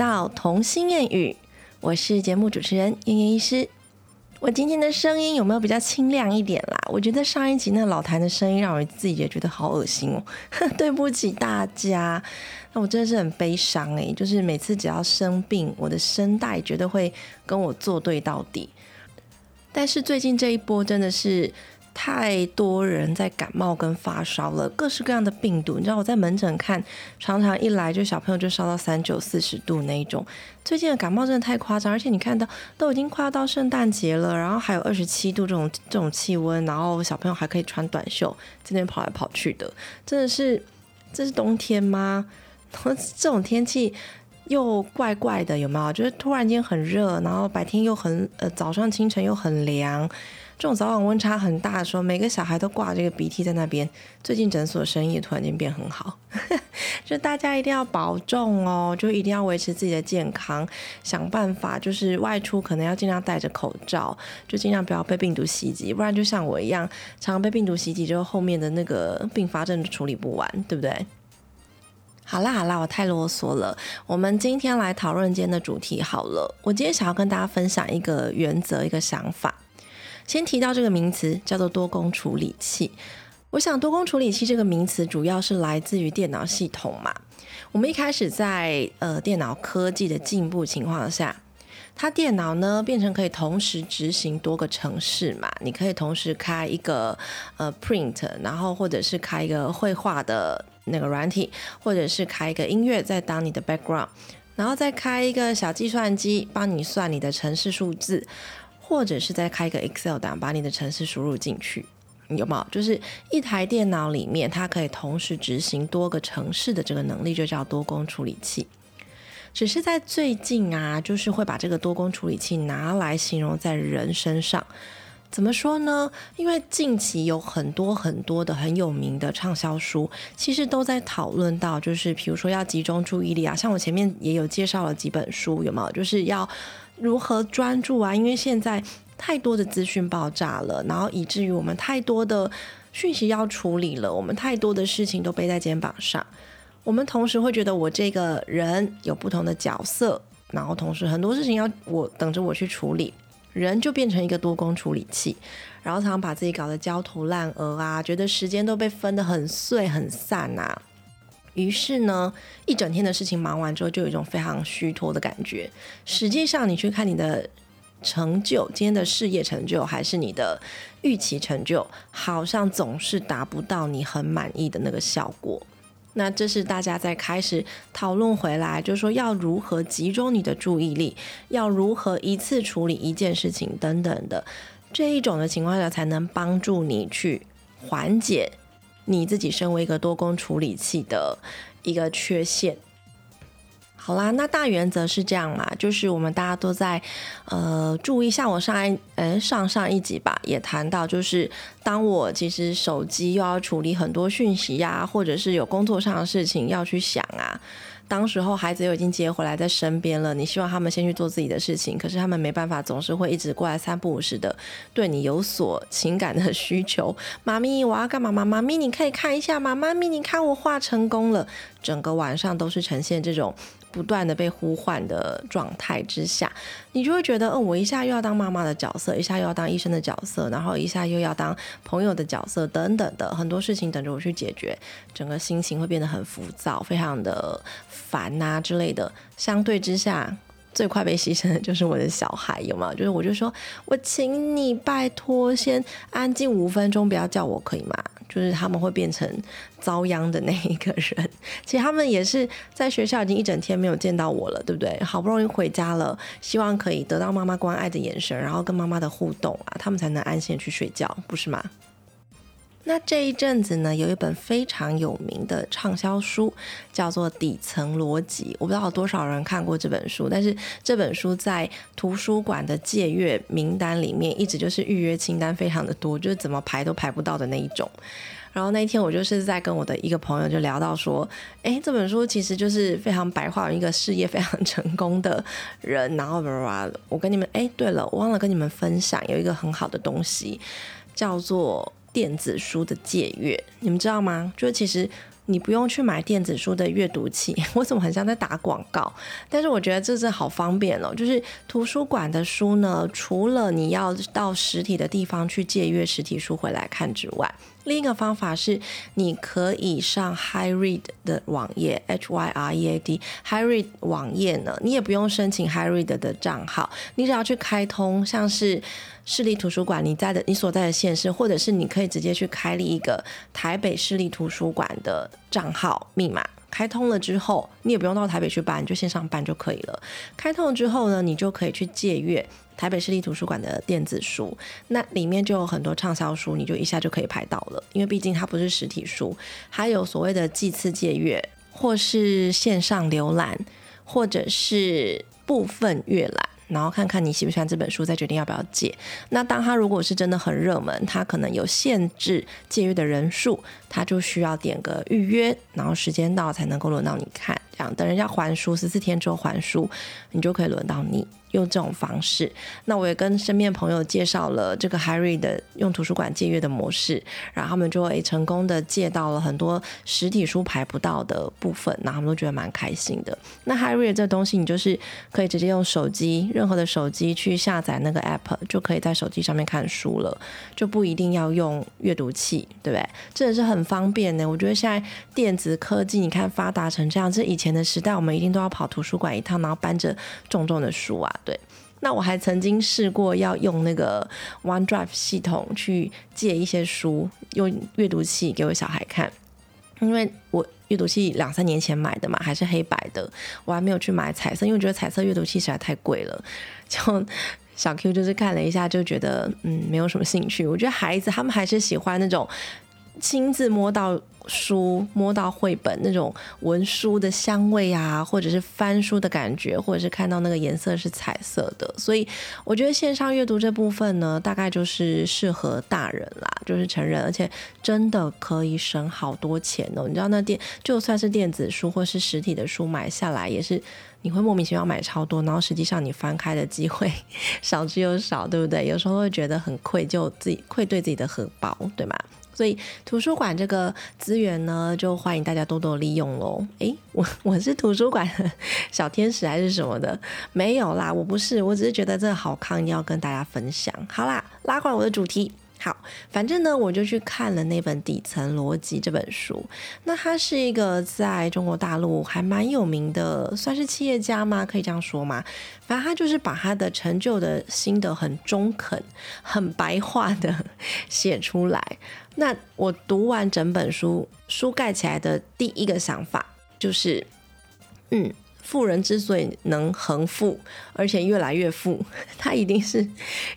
到童心谚语，我是节目主持人燕燕医师。我今天的声音有没有比较清亮一点啦？我觉得上一集那老谭的声音让我自己也觉得好恶心哦，对不起大家。那我真的是很悲伤诶，就是每次只要生病，我的声带绝对会跟我作对到底。但是最近这一波真的是。太多人在感冒跟发烧了，各式各样的病毒。你知道我在门诊看，常常一来就小朋友就烧到三九四十度那一种。最近的感冒真的太夸张，而且你看到都已经快要到圣诞节了，然后还有二十七度这种这种气温，然后小朋友还可以穿短袖在那边跑来跑去的，真的是这是冬天吗？这种天气又怪怪的，有没有？就是突然间很热，然后白天又很呃早上清晨又很凉。这种早晚温差很大的时候，每个小孩都挂这个鼻涕在那边。最近诊所生意突然间变很好，就大家一定要保重哦，就一定要维持自己的健康，想办法就是外出可能要尽量戴着口罩，就尽量不要被病毒袭击，不然就像我一样，常常被病毒袭击之后，后面的那个并发症处理不完，对不对？好啦好啦，我太啰嗦了。我们今天来讨论今天的主题好了。我今天想要跟大家分享一个原则，一个想法。先提到这个名词叫做多工处理器。我想多工处理器这个名词主要是来自于电脑系统嘛。我们一开始在呃电脑科技的进步情况下，它电脑呢变成可以同时执行多个程式嘛。你可以同时开一个呃 print，然后或者是开一个绘画的那个软体，或者是开一个音乐在当你的 background，然后再开一个小计算机帮你算你的程式数字。或者是再开一个 Excel 档，把你的程式输入进去，有没有？就是一台电脑里面，它可以同时执行多个程式的这个能力，就叫多工处理器。只是在最近啊，就是会把这个多工处理器拿来形容在人身上。怎么说呢？因为近期有很多很多的很有名的畅销书，其实都在讨论到，就是比如说要集中注意力啊，像我前面也有介绍了几本书，有没有？就是要。如何专注啊？因为现在太多的资讯爆炸了，然后以至于我们太多的讯息要处理了，我们太多的事情都背在肩膀上。我们同时会觉得我这个人有不同的角色，然后同时很多事情要我等着我去处理，人就变成一个多工处理器，然后常常把自己搞得焦头烂额啊，觉得时间都被分得很碎很散啊。于是呢，一整天的事情忙完之后，就有一种非常虚脱的感觉。实际上，你去看你的成就，今天的事业成就，还是你的预期成就，好像总是达不到你很满意的那个效果。那这是大家在开始讨论回来，就是说要如何集中你的注意力，要如何一次处理一件事情等等的这一种的情况下，才能帮助你去缓解。你自己身为一个多工处理器的一个缺陷，好啦，那大原则是这样嘛，就是我们大家都在呃注意，像我上一诶上上一集吧，也谈到，就是当我其实手机又要处理很多讯息呀，或者是有工作上的事情要去想啊。当时候孩子又已经接回来在身边了，你希望他们先去做自己的事情，可是他们没办法，总是会一直过来三不五时的对你有所情感的需求。妈咪，我要干嘛？妈妈咪，你可以看一下吗？妈咪，你看我画成功了，整个晚上都是呈现这种。不断的被呼唤的状态之下，你就会觉得，哦，我一下又要当妈妈的角色，一下又要当医生的角色，然后一下又要当朋友的角色，等等的很多事情等着我去解决，整个心情会变得很浮躁，非常的烦呐之类的。相对之下，最快被牺牲的 就是我的小孩，有吗？就是我就说我请你拜托，先安静五分钟，不要叫我，可以吗？就是他们会变成遭殃的那一个人，其实他们也是在学校已经一整天没有见到我了，对不对？好不容易回家了，希望可以得到妈妈关爱的眼神，然后跟妈妈的互动啊，他们才能安心去睡觉，不是吗？那这一阵子呢，有一本非常有名的畅销书，叫做《底层逻辑》。我不知道有多少人看过这本书，但是这本书在图书馆的借阅名单里面，一直就是预约清单非常的多，就是怎么排都排不到的那一种。然后那天，我就是在跟我的一个朋友就聊到说，哎，这本书其实就是非常白话，一个事业非常 成功的人。然后，我跟你们，哎，对了，我忘了跟你们分享，有一个很好的东西，叫做。电子书的借阅，你们知道吗？就是其实你不用去买电子书的阅读器。我怎么很像在打广告？但是我觉得这是好方便哦。就是图书馆的书呢，除了你要到实体的地方去借阅实体书回来看之外，另一个方法是，你可以上 HiRead 的网页，H Y R E A D HiRead 网页呢，你也不用申请 HiRead 的账号，你只要去开通，像是市立图书馆你在的你所在的县市，或者是你可以直接去开立一个台北市立图书馆的账号密码。开通了之后，你也不用到台北去办，你就线上办就可以了。开通了之后呢，你就可以去借阅。台北市立图书馆的电子书，那里面就有很多畅销书，你就一下就可以排到了。因为毕竟它不是实体书，还有所谓的季次借阅，或是线上浏览，或者是部分阅览，然后看看你喜不喜欢这本书，再决定要不要借。那当它如果是真的很热门，它可能有限制借阅的人数，他就需要点个预约，然后时间到才能够轮到你看。这样等人家还书十四天之后还书，你就可以轮到你。用这种方式，那我也跟身边朋友介绍了这个 Harry 的用图书馆借阅的模式，然后他们就会成功的借到了很多实体书排不到的部分，然后他们都觉得蛮开心的。那 Harry 这东西，你就是可以直接用手机，任何的手机去下载那个 app，就可以在手机上面看书了，就不一定要用阅读器，对不对？真的是很很方便呢。我觉得现在电子科技，你看发达成这样，这以前的时代，我们一定都要跑图书馆一趟，然后搬着重重的书啊。对，那我还曾经试过要用那个 OneDrive 系统去借一些书，用阅读器给我小孩看，因为我阅读器两三年前买的嘛，还是黑白的，我还没有去买彩色，因为我觉得彩色阅读器实在太贵了。就小 Q 就是看了一下，就觉得嗯没有什么兴趣。我觉得孩子他们还是喜欢那种亲自摸到。书摸到绘本那种文书的香味啊，或者是翻书的感觉，或者是看到那个颜色是彩色的，所以我觉得线上阅读这部分呢，大概就是适合大人啦，就是成人，而且真的可以省好多钱哦。你知道那电就算是电子书或是实体的书买下来，也是你会莫名其妙买超多，然后实际上你翻开的机会 少之又少，对不对？有时候会觉得很愧疚，自己愧对自己的荷包，对吗？所以图书馆这个资源呢，就欢迎大家多多利用喽。诶，我 我是图书馆小天使还是什么的？没有啦，我不是，我只是觉得这个好看，要跟大家分享。好啦，拉回我的主题。好，反正呢，我就去看了那本《底层逻辑》这本书。那他是一个在中国大陆还蛮有名的，算是企业家吗？可以这样说吗？反正他就是把他的成就的心得很中肯、很白话的写出来。那我读完整本书，书盖起来的第一个想法就是，嗯。富人之所以能恒富，而且越来越富，他一定是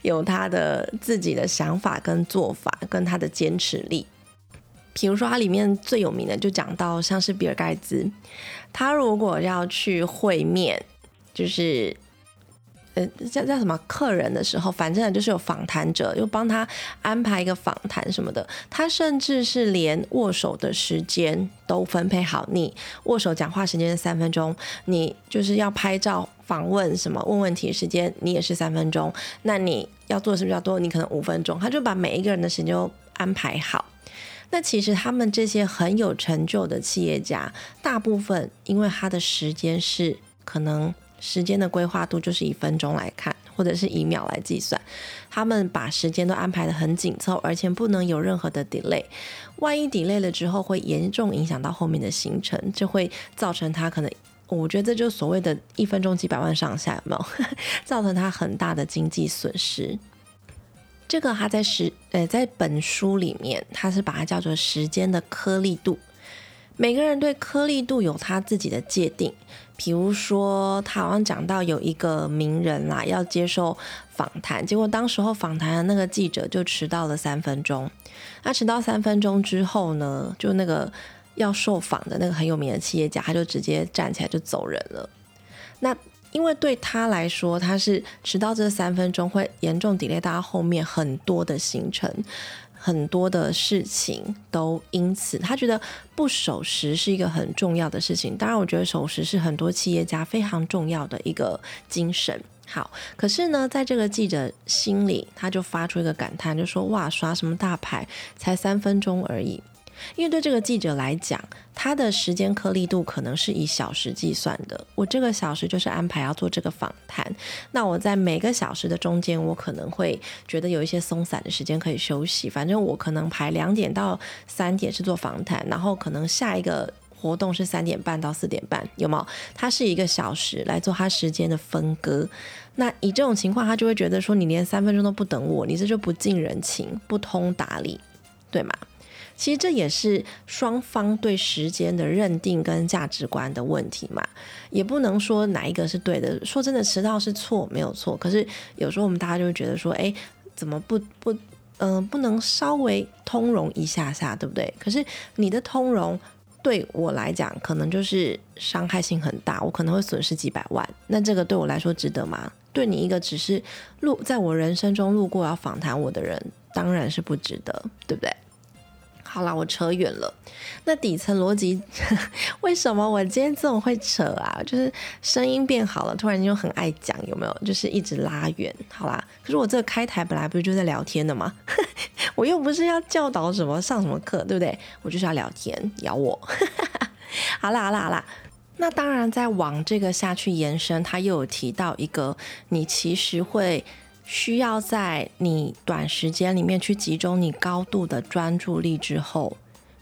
有他的自己的想法跟做法，跟他的坚持力。比如说，他里面最有名的就讲到，像是比尔盖茨，他如果要去会面，就是。呃，叫叫什么客人的时候，反正就是有访谈者，又帮他安排一个访谈什么的。他甚至是连握手的时间都分配好，你握手讲话时间是三分钟，你就是要拍照访问什么问问题时间，你也是三分钟。那你要做的事比较多，你可能五分钟。他就把每一个人的时间都安排好。那其实他们这些很有成就的企业家，大部分因为他的时间是可能。时间的规划度就是以分钟来看，或者是以秒来计算。他们把时间都安排的很紧凑，而且不能有任何的 delay。万一 delay 了之后，会严重影响到后面的行程，就会造成他可能，我觉得这就是所谓的一分钟几百万上下，有没有？造成他很大的经济损失。这个他在时，呃，在本书里面，他是把它叫做时间的颗粒度。每个人对颗粒度有他自己的界定。比如说，他好像讲到有一个名人啦，要接受访谈，结果当时候访谈的那个记者就迟到了三分钟。他迟到三分钟之后呢，就那个要受访的那个很有名的企业家，他就直接站起来就走人了。那因为对他来说，他是迟到这三分钟会严重 delay 到后面很多的行程。很多的事情都因此，他觉得不守时是一个很重要的事情。当然，我觉得守时是很多企业家非常重要的一个精神。好，可是呢，在这个记者心里，他就发出一个感叹，就说：“哇，耍什么大牌，才三分钟而已。”因为对这个记者来讲，他的时间颗粒度可能是以小时计算的。我这个小时就是安排要做这个访谈，那我在每个小时的中间，我可能会觉得有一些松散的时间可以休息。反正我可能排两点到三点是做访谈，然后可能下一个活动是三点半到四点半，有没有？它是一个小时来做它时间的分割。那以这种情况，他就会觉得说你连三分钟都不等我，你这就不近人情、不通达理，对吗？其实这也是双方对时间的认定跟价值观的问题嘛，也不能说哪一个是对的。说真的，迟到是错，没有错。可是有时候我们大家就会觉得说，哎，怎么不不，嗯，不能稍微通融一下下，对不对？可是你的通融对我来讲，可能就是伤害性很大，我可能会损失几百万。那这个对我来说值得吗？对你一个只是路在我人生中路过要访谈我的人，当然是不值得，对不对？好啦，我扯远了。那底层逻辑，为什么我今天这么会扯啊？就是声音变好了，突然就很爱讲，有没有？就是一直拉远。好啦，可是我这个开台本来不是就在聊天的吗？我又不是要教导什么、上什么课，对不对？我就是要聊天，咬我。好啦，好啦，好啦。那当然，在往这个下去延伸，他又有提到一个，你其实会需要在你短时间里面去集中你高度的专注力之后。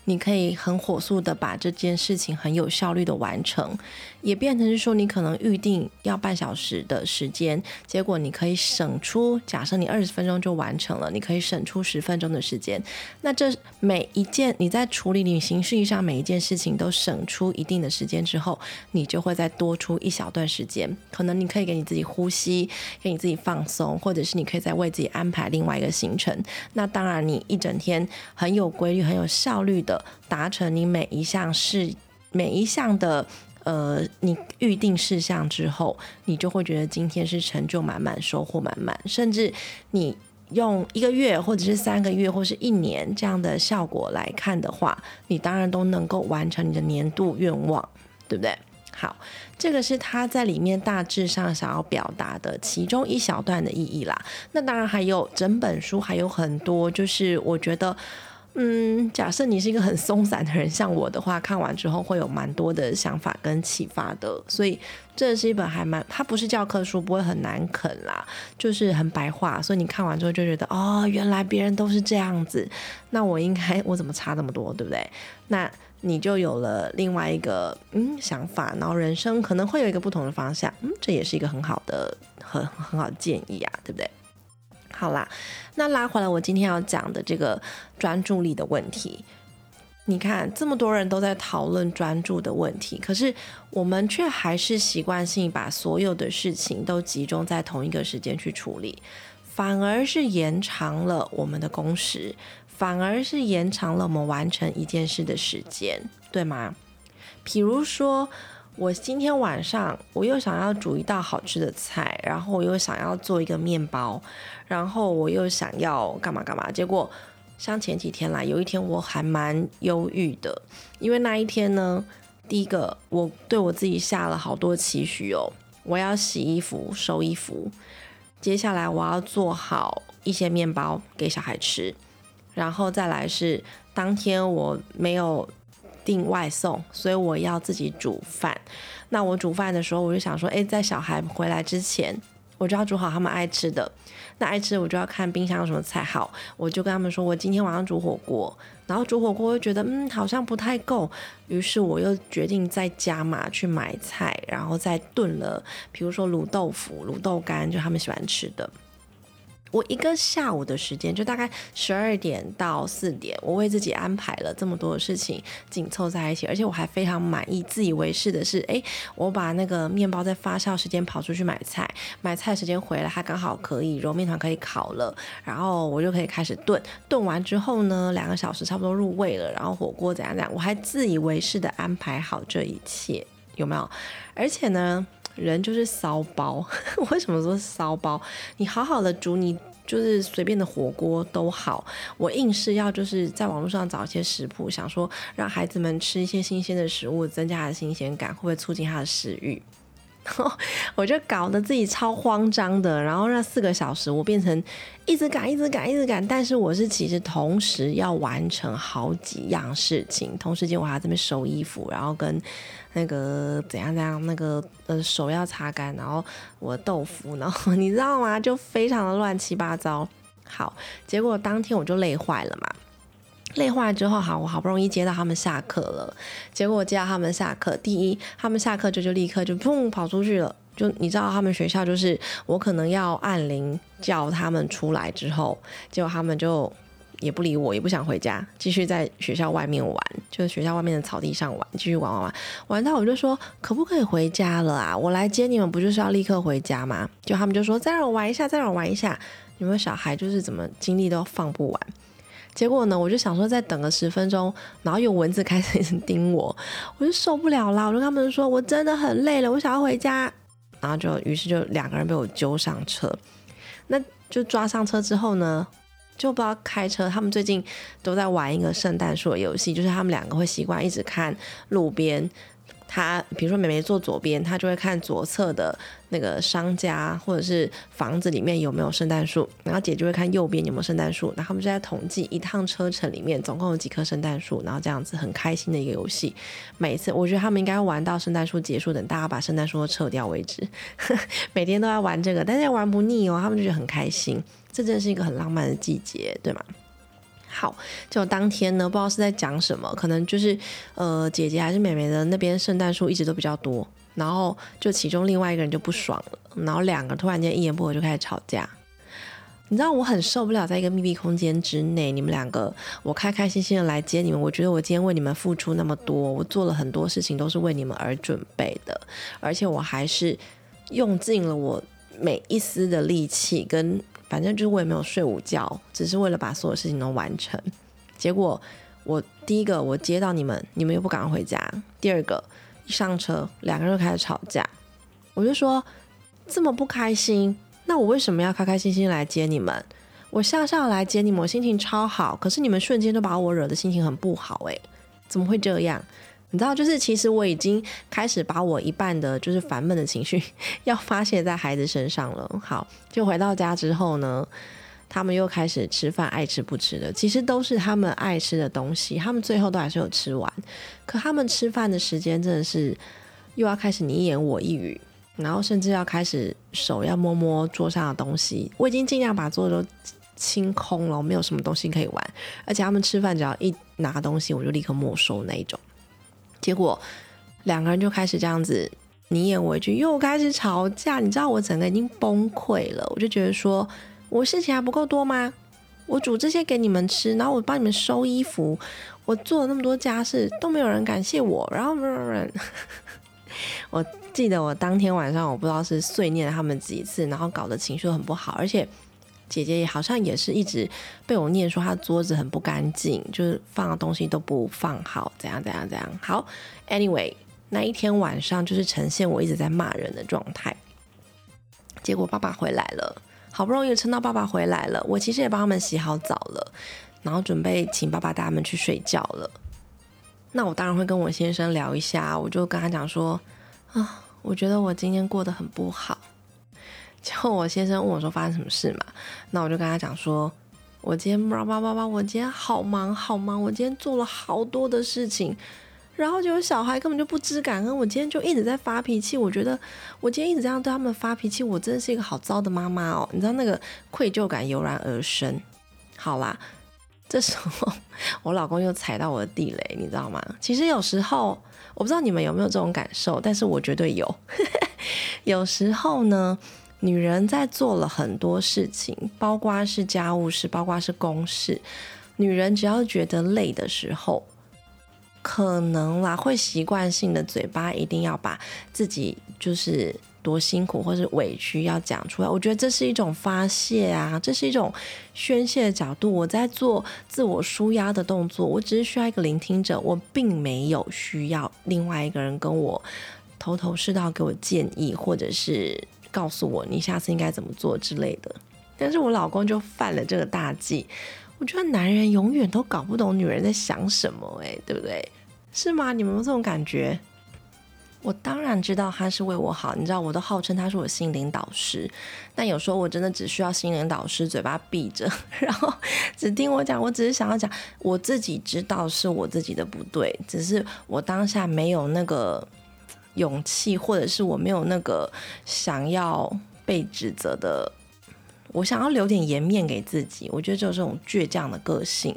你可以很火速的把这件事情很有效率的完成，也变成是说你可能预定要半小时的时间，结果你可以省出，假设你二十分钟就完成了，你可以省出十分钟的时间。那这每一件你在处理你形式上每一件事情都省出一定的时间之后，你就会再多出一小段时间，可能你可以给你自己呼吸，给你自己放松，或者是你可以再为自己安排另外一个行程。那当然，你一整天很有规律、很有效率的。达成你每一项事、每一项的呃你预定事项之后，你就会觉得今天是成就满满、收获满满。甚至你用一个月，或者是三个月，或是一年这样的效果来看的话，你当然都能够完成你的年度愿望，对不对？好，这个是他在里面大致上想要表达的其中一小段的意义啦。那当然还有整本书还有很多，就是我觉得。嗯，假设你是一个很松散的人，像我的话，看完之后会有蛮多的想法跟启发的。所以这是一本还蛮，它不是教科书，不会很难啃啦，就是很白话。所以你看完之后就觉得，哦，原来别人都是这样子，那我应该我怎么差这么多，对不对？那你就有了另外一个嗯想法，然后人生可能会有一个不同的方向。嗯，这也是一个很好的很很好的建议啊，对不对？好啦，那拉回来，我今天要讲的这个专注力的问题，你看这么多人都在讨论专注的问题，可是我们却还是习惯性把所有的事情都集中在同一个时间去处理，反而是延长了我们的工时，反而是延长了我们完成一件事的时间，对吗？比如说。我今天晚上我又想要煮一道好吃的菜，然后我又想要做一个面包，然后我又想要干嘛干嘛。结果像前几天啦，有一天我还蛮忧郁的，因为那一天呢，第一个我对我自己下了好多期许哦，我要洗衣服、收衣服，接下来我要做好一些面包给小孩吃，然后再来是当天我没有。订外送，所以我要自己煮饭。那我煮饭的时候，我就想说，哎，在小孩回来之前，我就要煮好他们爱吃的。那爱吃，我就要看冰箱有什么菜好，我就跟他们说，我今天晚上煮火锅。然后煮火锅，又觉得嗯好像不太够，于是我又决定再加码去买菜，然后再炖了，比如说卤豆腐、卤豆干，就他们喜欢吃的。我一个下午的时间，就大概十二点到四点，我为自己安排了这么多的事情紧凑在一起，而且我还非常满意。自以为是的是，哎，我把那个面包在发酵时间跑出去买菜，买菜时间回来，它刚好可以揉面团可以烤了，然后我就可以开始炖。炖完之后呢，两个小时差不多入味了，然后火锅怎样怎样，我还自以为是的安排好这一切，有没有？而且呢？人就是骚包，为什么说骚包？你好好的煮，你就是随便的火锅都好，我硬是要就是在网络上找一些食谱，想说让孩子们吃一些新鲜的食物，增加他的新鲜感，会不会促进他的食欲？我就搞得自己超慌张的，然后那四个小时我变成一直赶、一直赶、一直赶，但是我是其实同时要完成好几样事情，同时间我还这边收衣服，然后跟那个怎样怎样，那个呃手要擦干，然后我豆腐，然 后你知道吗？就非常的乱七八糟。好，结果当天我就累坏了嘛。累坏之后，好，我好不容易接到他们下课了。结果我接到他们下课，第一，他们下课就就立刻就砰跑出去了。就你知道，他们学校就是我可能要按铃叫他们出来之后，结果他们就也不理我，也不想回家，继续在学校外面玩，就是学校外面的草地上玩，继续玩玩玩。玩到我就说，可不可以回家了啊？我来接你们，不就是要立刻回家吗？就他们就说，再让我玩一下，再让我玩一下。你们小孩就是怎么精力都放不完。结果呢，我就想说再等个十分钟，然后有蚊子开始 叮我，我就受不了了。我就跟他们说，我真的很累了，我想要回家。然后就于是就两个人被我揪上车，那就抓上车之后呢，就不知道开车。他们最近都在玩一个圣诞树的游戏，就是他们两个会习惯一直看路边。他比如说，美眉坐左边，他就会看左侧的那个商家或者是房子里面有没有圣诞树，然后姐就会看右边有没有圣诞树。然后他们就在统计一趟车程里面总共有几棵圣诞树，然后这样子很开心的一个游戏。每次我觉得他们应该玩到圣诞树结束，等大家把圣诞树都撤掉为止。每天都在玩这个，但是玩不腻哦，他们就觉得很开心。这真是一个很浪漫的季节，对吗？好，就当天呢，不知道是在讲什么，可能就是呃，姐姐还是妹妹的那边圣诞树一直都比较多，然后就其中另外一个人就不爽了，然后两个突然间一言不合就开始吵架。你知道我很受不了在一个密闭空间之内，你们两个我开开心心的来接你们，我觉得我今天为你们付出那么多，我做了很多事情都是为你们而准备的，而且我还是用尽了我每一丝的力气跟。反正就是我也没有睡午觉，只是为了把所有事情都完成。结果我第一个我接到你们，你们又不赶快回家；第二个一上车，两个人就开始吵架。我就说这么不开心，那我为什么要开开心心来接你们？我笑笑来接你们，我心情超好。可是你们瞬间都把我惹得心情很不好，诶，怎么会这样？你知道，就是其实我已经开始把我一半的，就是烦闷的情绪 要发泄在孩子身上了。好，就回到家之后呢，他们又开始吃饭，爱吃不吃的，其实都是他们爱吃的东西，他们最后都还是有吃完。可他们吃饭的时间真的是又要开始你一言我一语，然后甚至要开始手要摸摸桌上的东西。我已经尽量把桌子都清空了，没有什么东西可以玩，而且他们吃饭只要一拿东西，我就立刻没收那一种。结果两个人就开始这样子你演我一句，又开始吵架。你知道我整个已经崩溃了，我就觉得说我事情还不够多吗？我煮这些给你们吃，然后我帮你们收衣服，我做了那么多家事都没有人感谢我。然后，我记得我当天晚上我不知道是碎念了他们几次，然后搞得情绪很不好，而且。姐姐也好像也是一直被我念说她桌子很不干净，就是放的东西都不放好，怎样怎样怎样。好，anyway，那一天晚上就是呈现我一直在骂人的状态。结果爸爸回来了，好不容易撑到爸爸回来了，我其实也帮他们洗好澡了，然后准备请爸爸带他们去睡觉了。那我当然会跟我先生聊一下，我就跟他讲说啊，我觉得我今天过得很不好。就我先生问我说发生什么事嘛，那我就跟他讲说，我今天叭叭叭叭，我今天好忙好忙，我今天做了好多的事情，然后就有小孩根本就不知感恩，我今天就一直在发脾气，我觉得我今天一直这样对他们发脾气，我真的是一个好糟的妈妈哦，你知道那个愧疚感油然而生。好啦，这时候我老公又踩到我的地雷，你知道吗？其实有时候我不知道你们有没有这种感受，但是我绝对有，有时候呢。女人在做了很多事情，包括是家务事，包括是公事。女人只要觉得累的时候，可能啦会习惯性的嘴巴一定要把自己就是多辛苦或是委屈要讲出来。我觉得这是一种发泄啊，这是一种宣泄的角度。我在做自我舒压的动作，我只是需要一个聆听者，我并没有需要另外一个人跟我头头是道给我建议，或者是。告诉我你下次应该怎么做之类的，但是我老公就犯了这个大忌。我觉得男人永远都搞不懂女人在想什么，哎，对不对？是吗？你们有这种感觉？我当然知道他是为我好，你知道我都号称他是我心灵导师，但有时候我真的只需要心灵导师嘴巴闭着，然后只听我讲。我只是想要讲，我自己知道是我自己的不对，只是我当下没有那个勇气，或者是我没有那个想要被指责的，我想要留点颜面给自己。我觉得就是这种倔强的个性。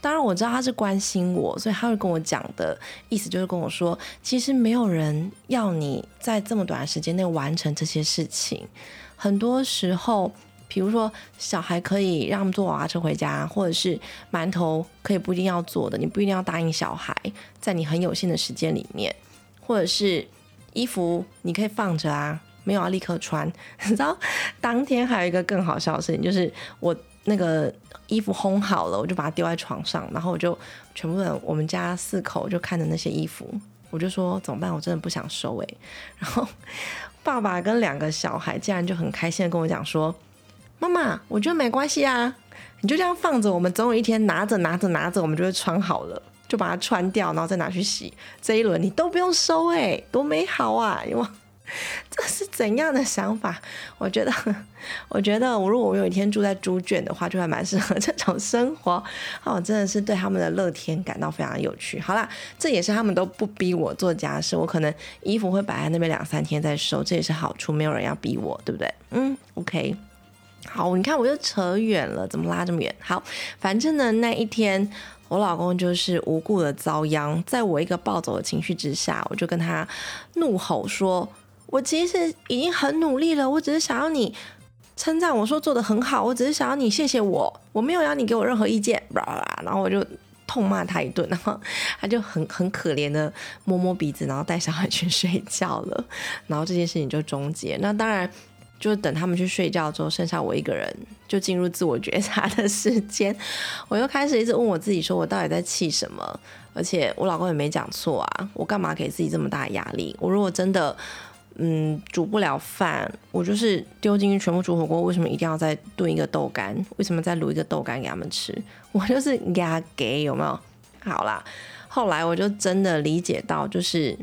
当然我知道他是关心我，所以他会跟我讲的意思就是跟我说，其实没有人要你在这么短的时间内完成这些事情。很多时候，比如说小孩可以让他们坐娃娃车回家，或者是馒头可以不一定要做的，你不一定要答应小孩，在你很有限的时间里面，或者是衣服你可以放着啊，没有要立刻穿。你知道，当天还有一个更好笑的事情，就是我那个。衣服烘好了，我就把它丢在床上，然后我就全部我们家四口就看着那些衣服，我就说怎么办？我真的不想收诶。然后爸爸跟两个小孩竟然就很开心的跟我讲说：“妈妈，我觉得没关系啊，你就这样放着，我们总有一天拿着拿着拿着，我们就会穿好了，就把它穿掉，然后再拿去洗。这一轮你都不用收哎，多美好啊！因为。”这是怎样的想法？我觉得，我觉得我如果我有一天住在猪圈的话，就还蛮适合这种生活。哦，真的是对他们的乐天感到非常有趣。好啦，这也是他们都不逼我做家事，我可能衣服会摆在那边两三天再收，这也是好处，没有人要逼我，对不对？嗯，OK。好，你看我又扯远了，怎么拉这么远？好，反正呢，那一天我老公就是无故的遭殃，在我一个暴走的情绪之下，我就跟他怒吼说。我其实已经很努力了，我只是想要你称赞我说做的很好，我只是想要你谢谢我，我没有要你给我任何意见，然后我就痛骂他一顿，然后他就很很可怜的摸摸鼻子，然后带小孩去睡觉了，然后这件事情就终结。那当然就是等他们去睡觉之后，剩下我一个人就进入自我觉察的时间，我又开始一直问我自己，说我到底在气什么？而且我老公也没讲错啊，我干嘛给自己这么大压力？我如果真的。嗯，煮不了饭，我就是丢进去全部煮火锅。为什么一定要再炖一个豆干？为什么再卤一个豆干给他们吃？我就是压给有没有？好啦，后来我就真的理解到，就是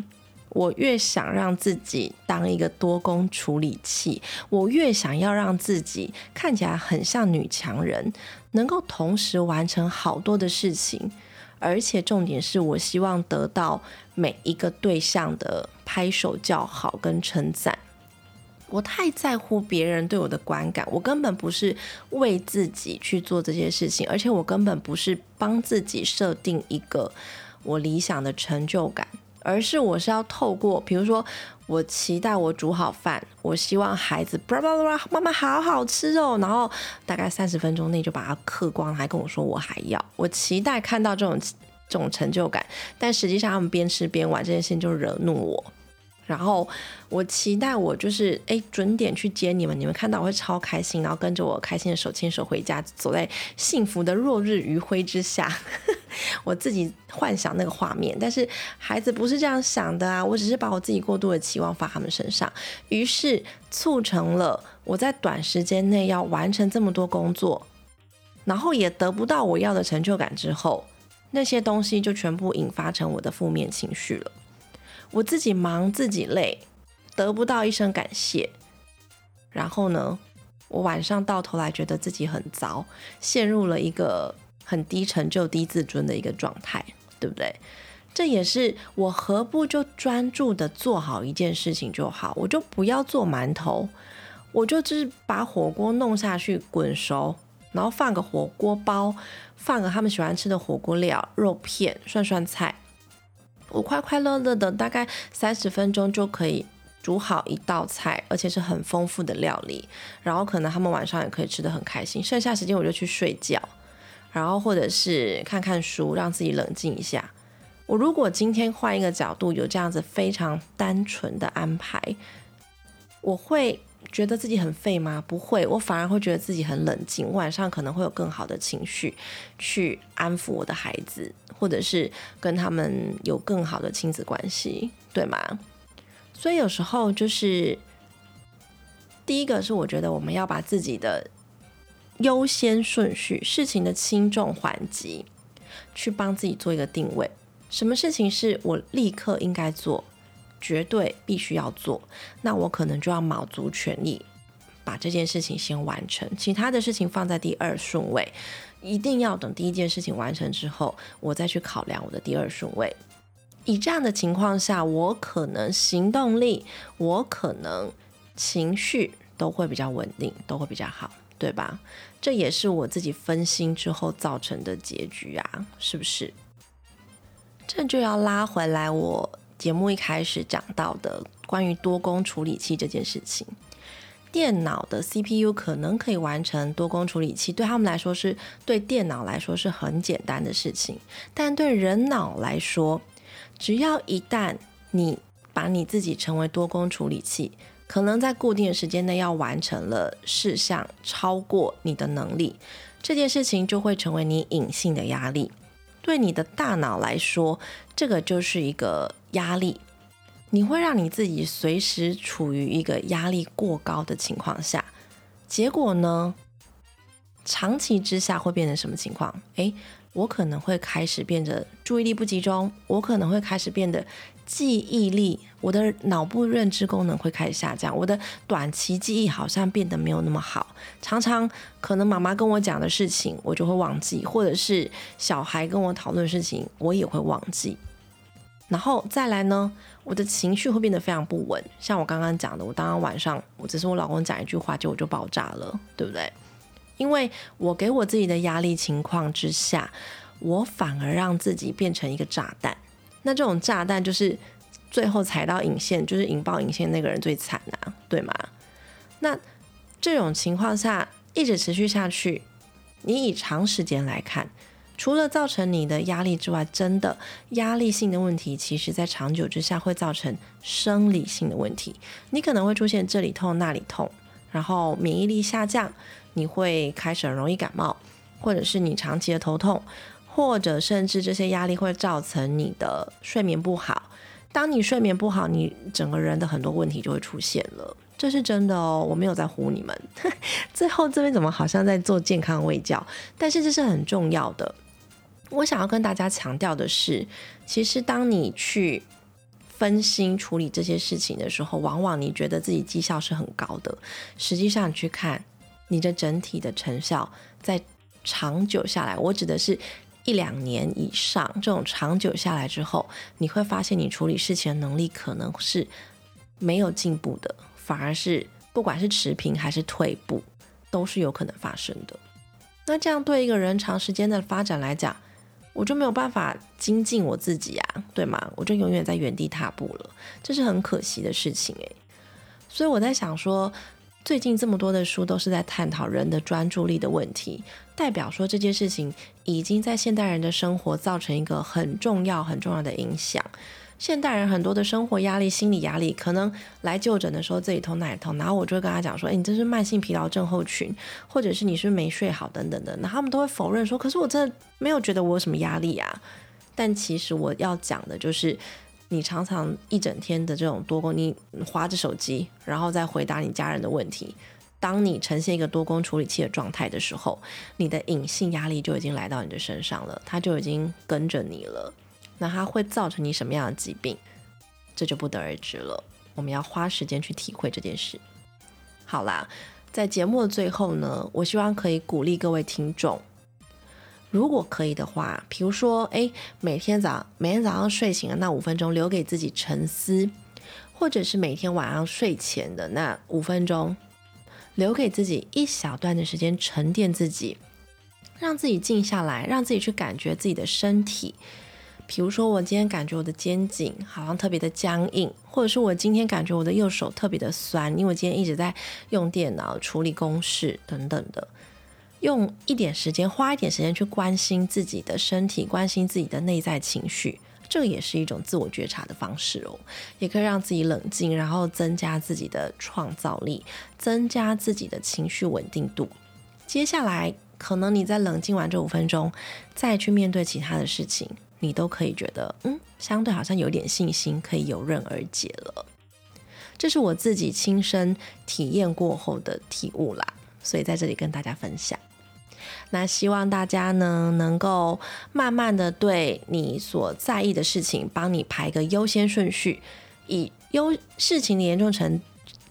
我越想让自己当一个多工处理器，我越想要让自己看起来很像女强人，能够同时完成好多的事情。而且重点是我希望得到每一个对象的拍手叫好跟称赞。我太在乎别人对我的观感，我根本不是为自己去做这些事情，而且我根本不是帮自己设定一个我理想的成就感。而是我是要透过，比如说，我期待我煮好饭，我希望孩子叭叭叭，妈妈好好吃哦，然后大概三十分钟内就把它嗑光，还跟我说我还要，我期待看到这种这种成就感，但实际上他们边吃边玩这件事情就惹怒我。然后我期待我就是哎准点去接你们，你们看到我会超开心，然后跟着我开心的手牵手回家，走在幸福的落日余晖之下。我自己幻想那个画面，但是孩子不是这样想的啊！我只是把我自己过度的期望放他们身上，于是促成了我在短时间内要完成这么多工作，然后也得不到我要的成就感之后，那些东西就全部引发成我的负面情绪了。我自己忙自己累，得不到一声感谢，然后呢，我晚上到头来觉得自己很糟，陷入了一个很低成就、低自尊的一个状态，对不对？这也是我何不就专注的做好一件事情就好，我就不要做馒头，我就只是把火锅弄下去滚熟，然后放个火锅包，放个他们喜欢吃的火锅料、肉片、涮涮菜。我快快乐乐的，大概三十分钟就可以煮好一道菜，而且是很丰富的料理。然后可能他们晚上也可以吃的很开心。剩下时间我就去睡觉，然后或者是看看书，让自己冷静一下。我如果今天换一个角度，有这样子非常单纯的安排，我会。觉得自己很废吗？不会，我反而会觉得自己很冷静。晚上可能会有更好的情绪去安抚我的孩子，或者是跟他们有更好的亲子关系，对吗？所以有时候就是第一个是我觉得我们要把自己的优先顺序、事情的轻重缓急，去帮自己做一个定位。什么事情是我立刻应该做？绝对必须要做，那我可能就要卯足全力把这件事情先完成，其他的事情放在第二顺位，一定要等第一件事情完成之后，我再去考量我的第二顺位。以这样的情况下，我可能行动力，我可能情绪都会比较稳定，都会比较好，对吧？这也是我自己分心之后造成的结局啊，是不是？这就要拉回来我节目一开始讲到的关于多工处理器这件事情。电脑的 CPU 可能可以完成多工处理器，对他们来说是对电脑来说是很简单的事情，但对人脑来说，只要一旦你把你自己成为多工处理器，可能在固定的时间内要完成了事项超过你的能力，这件事情就会成为你隐性的压力。对你的大脑来说，这个就是一个压力，你会让你自己随时处于一个压力过高的情况下，结果呢，长期之下会变成什么情况？诶，我可能会开始变得注意力不集中，我可能会开始变得记忆力，我的脑部认知功能会开始下降，我的短期记忆好像变得没有那么好，常常可能妈妈跟我讲的事情我就会忘记，或者是小孩跟我讨论事情我也会忘记，然后再来呢，我的情绪会变得非常不稳，像我刚刚讲的，我当天晚上我只是我老公讲一句话就我就爆炸了，对不对？因为我给我自己的压力情况之下，我反而让自己变成一个炸弹。那这种炸弹就是最后踩到引线，就是引爆引线那个人最惨啊，对吗？那这种情况下一直持续下去，你以长时间来看，除了造成你的压力之外，真的压力性的问题，其实在长久之下会造成生理性的问题。你可能会出现这里痛那里痛，然后免疫力下降。你会开始很容易感冒，或者是你长期的头痛，或者甚至这些压力会造成你的睡眠不好。当你睡眠不好，你整个人的很多问题就会出现了，这是真的哦，我没有在唬你们。最后这边怎么好像在做健康卫教？但是这是很重要的。我想要跟大家强调的是，其实当你去分心处理这些事情的时候，往往你觉得自己绩效是很高的，实际上你去看。你的整体的成效在长久下来，我指的是一两年以上这种长久下来之后，你会发现你处理事情的能力可能是没有进步的，反而是不管是持平还是退步，都是有可能发生的。那这样对一个人长时间的发展来讲，我就没有办法精进我自己啊，对吗？我就永远在原地踏步了，这是很可惜的事情诶。所以我在想说。最近这么多的书都是在探讨人的专注力的问题，代表说这件事情已经在现代人的生活造成一个很重要、很重要的影响。现代人很多的生活压力、心理压力，可能来就诊的时候这里痛那里痛，然后我就会跟他讲说：“哎，你这是慢性疲劳症候群，或者是你是没睡好等等的。”那他们都会否认说：“可是我真的没有觉得我有什么压力啊。”但其实我要讲的就是。你常常一整天的这种多工，你划着手机，然后再回答你家人的问题。当你呈现一个多工处理器的状态的时候，你的隐性压力就已经来到你的身上了，它就已经跟着你了。那它会造成你什么样的疾病，这就不得而知了。我们要花时间去体会这件事。好啦，在节目的最后呢，我希望可以鼓励各位听众。如果可以的话，比如说，哎，每天早每天早上睡醒的那五分钟留给自己沉思，或者是每天晚上睡前的那五分钟，留给自己一小段的时间沉淀自己，让自己静下来，让自己去感觉自己的身体。比如说，我今天感觉我的肩颈好像特别的僵硬，或者是我今天感觉我的右手特别的酸，因为我今天一直在用电脑处理公事等等的。用一点时间，花一点时间去关心自己的身体，关心自己的内在情绪，这也是一种自我觉察的方式哦。也可以让自己冷静，然后增加自己的创造力，增加自己的情绪稳定度。接下来，可能你在冷静完这五分钟，再去面对其他的事情，你都可以觉得，嗯，相对好像有点信心，可以游刃而解了。这是我自己亲身体验过后的体悟啦，所以在这里跟大家分享。那希望大家呢，能够慢慢的对你所在意的事情，帮你排个优先顺序，以优事情的严重程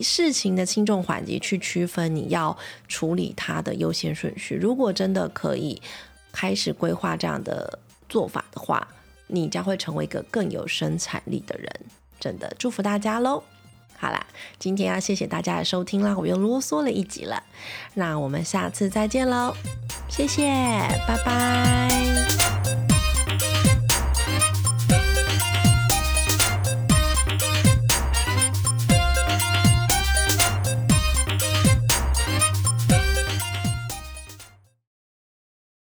事情的轻重缓急去区分你要处理它的优先顺序。如果真的可以开始规划这样的做法的话，你将会成为一个更有生产力的人。真的祝福大家喽！好啦，今天要谢谢大家的收听啦，我又啰嗦了一集了，那我们下次再见喽，谢谢，拜拜。